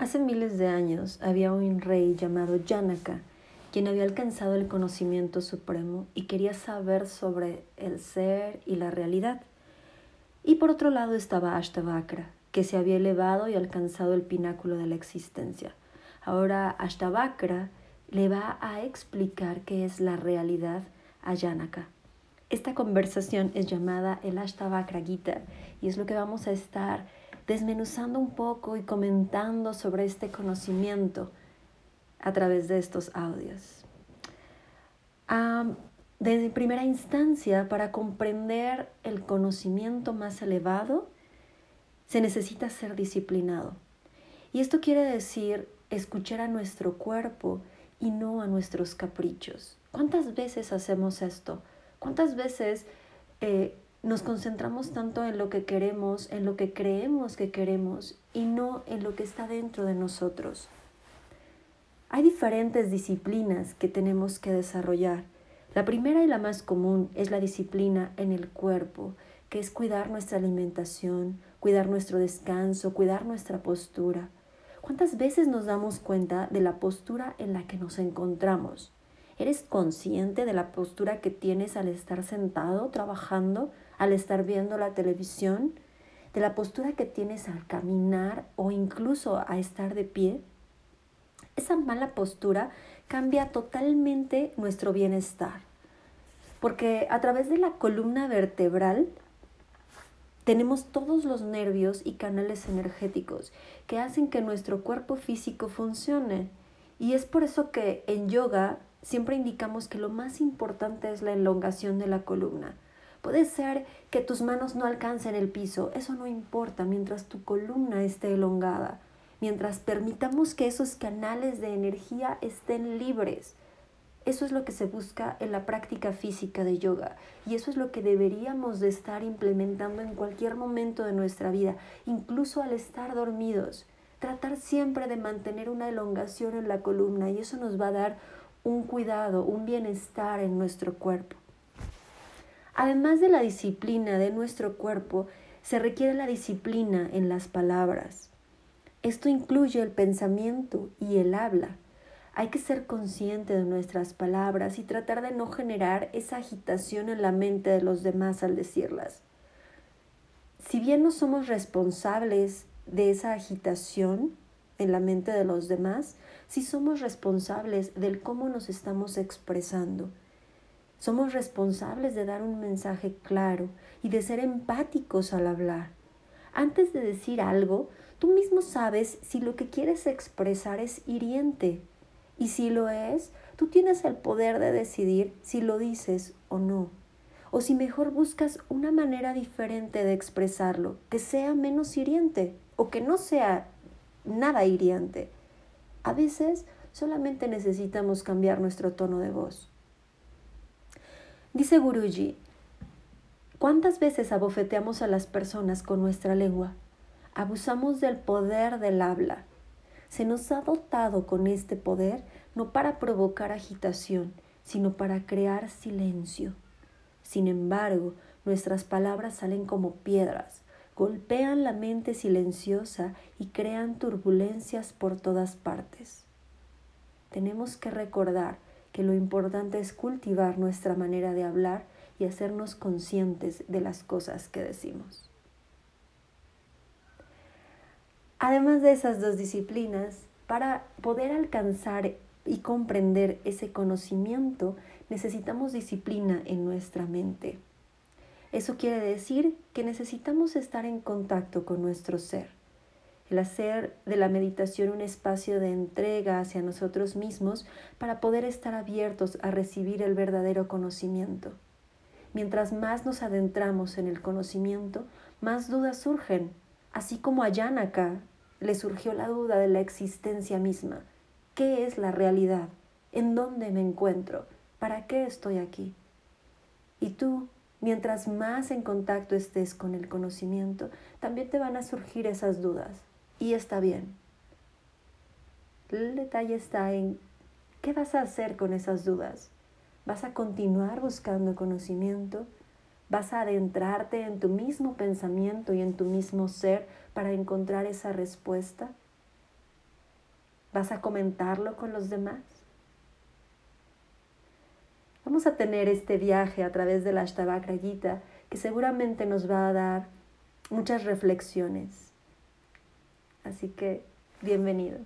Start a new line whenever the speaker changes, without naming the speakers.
Hace miles de años había un rey llamado Janaka, quien había alcanzado el conocimiento supremo y quería saber sobre el ser y la realidad. Y por otro lado estaba Ashtavakra, que se había elevado y alcanzado el pináculo de la existencia. Ahora Ashtavakra le va a explicar qué es la realidad a Janaka. Esta conversación es llamada el Ashtavakra Gita y es lo que vamos a estar desmenuzando un poco y comentando sobre este conocimiento a través de estos audios. desde primera instancia, para comprender el conocimiento más elevado, se necesita ser disciplinado. Y esto quiere decir escuchar a nuestro cuerpo y no a nuestros caprichos. ¿Cuántas veces hacemos esto? ¿Cuántas veces eh, nos concentramos tanto en lo que queremos, en lo que creemos que queremos y no en lo que está dentro de nosotros. Hay diferentes disciplinas que tenemos que desarrollar. La primera y la más común es la disciplina en el cuerpo, que es cuidar nuestra alimentación, cuidar nuestro descanso, cuidar nuestra postura. ¿Cuántas veces nos damos cuenta de la postura en la que nos encontramos? ¿Eres consciente de la postura que tienes al estar sentado, trabajando, al estar viendo la televisión, de la postura que tienes al caminar o incluso a estar de pie. Esa mala postura cambia totalmente nuestro bienestar, porque a través de la columna vertebral tenemos todos los nervios y canales energéticos que hacen que nuestro cuerpo físico funcione. Y es por eso que en yoga siempre indicamos que lo más importante es la elongación de la columna. Puede ser que tus manos no alcancen el piso, eso no importa mientras tu columna esté elongada, mientras permitamos que esos canales de energía estén libres. Eso es lo que se busca en la práctica física de yoga y eso es lo que deberíamos de estar implementando en cualquier momento de nuestra vida, incluso al estar dormidos. Tratar siempre de mantener una elongación en la columna y eso nos va a dar un cuidado, un bienestar en nuestro cuerpo. Además de la disciplina de nuestro cuerpo, se requiere la disciplina en las palabras. Esto incluye el pensamiento y el habla. Hay que ser consciente de nuestras palabras y tratar de no generar esa agitación en la mente de los demás al decirlas. Si bien no somos responsables de esa agitación en la mente de los demás, sí somos responsables del cómo nos estamos expresando somos responsables de dar un mensaje claro y de ser empáticos al hablar. Antes de decir algo, tú mismo sabes si lo que quieres expresar es hiriente. Y si lo es, tú tienes el poder de decidir si lo dices o no. O si mejor buscas una manera diferente de expresarlo, que sea menos hiriente o que no sea nada hiriente. A veces solamente necesitamos cambiar nuestro tono de voz. Dice Guruji, ¿cuántas veces abofeteamos a las personas con nuestra lengua? Abusamos del poder del habla. Se nos ha dotado con este poder no para provocar agitación, sino para crear silencio. Sin embargo, nuestras palabras salen como piedras, golpean la mente silenciosa y crean turbulencias por todas partes. Tenemos que recordar que lo importante es cultivar nuestra manera de hablar y hacernos conscientes de las cosas que decimos. Además de esas dos disciplinas, para poder alcanzar y comprender ese conocimiento, necesitamos disciplina en nuestra mente. Eso quiere decir que necesitamos estar en contacto con nuestro ser el hacer de la meditación un espacio de entrega hacia nosotros mismos para poder estar abiertos a recibir el verdadero conocimiento. Mientras más nos adentramos en el conocimiento, más dudas surgen, así como a Yanaka le surgió la duda de la existencia misma. ¿Qué es la realidad? ¿En dónde me encuentro? ¿Para qué estoy aquí? Y tú, mientras más en contacto estés con el conocimiento, también te van a surgir esas dudas y está bien. El detalle está en qué vas a hacer con esas dudas. ¿Vas a continuar buscando conocimiento? ¿Vas a adentrarte en tu mismo pensamiento y en tu mismo ser para encontrar esa respuesta? ¿Vas a comentarlo con los demás? Vamos a tener este viaje a través de la Ashtavakra Gita que seguramente nos va a dar muchas reflexiones. Así que, bienvenido.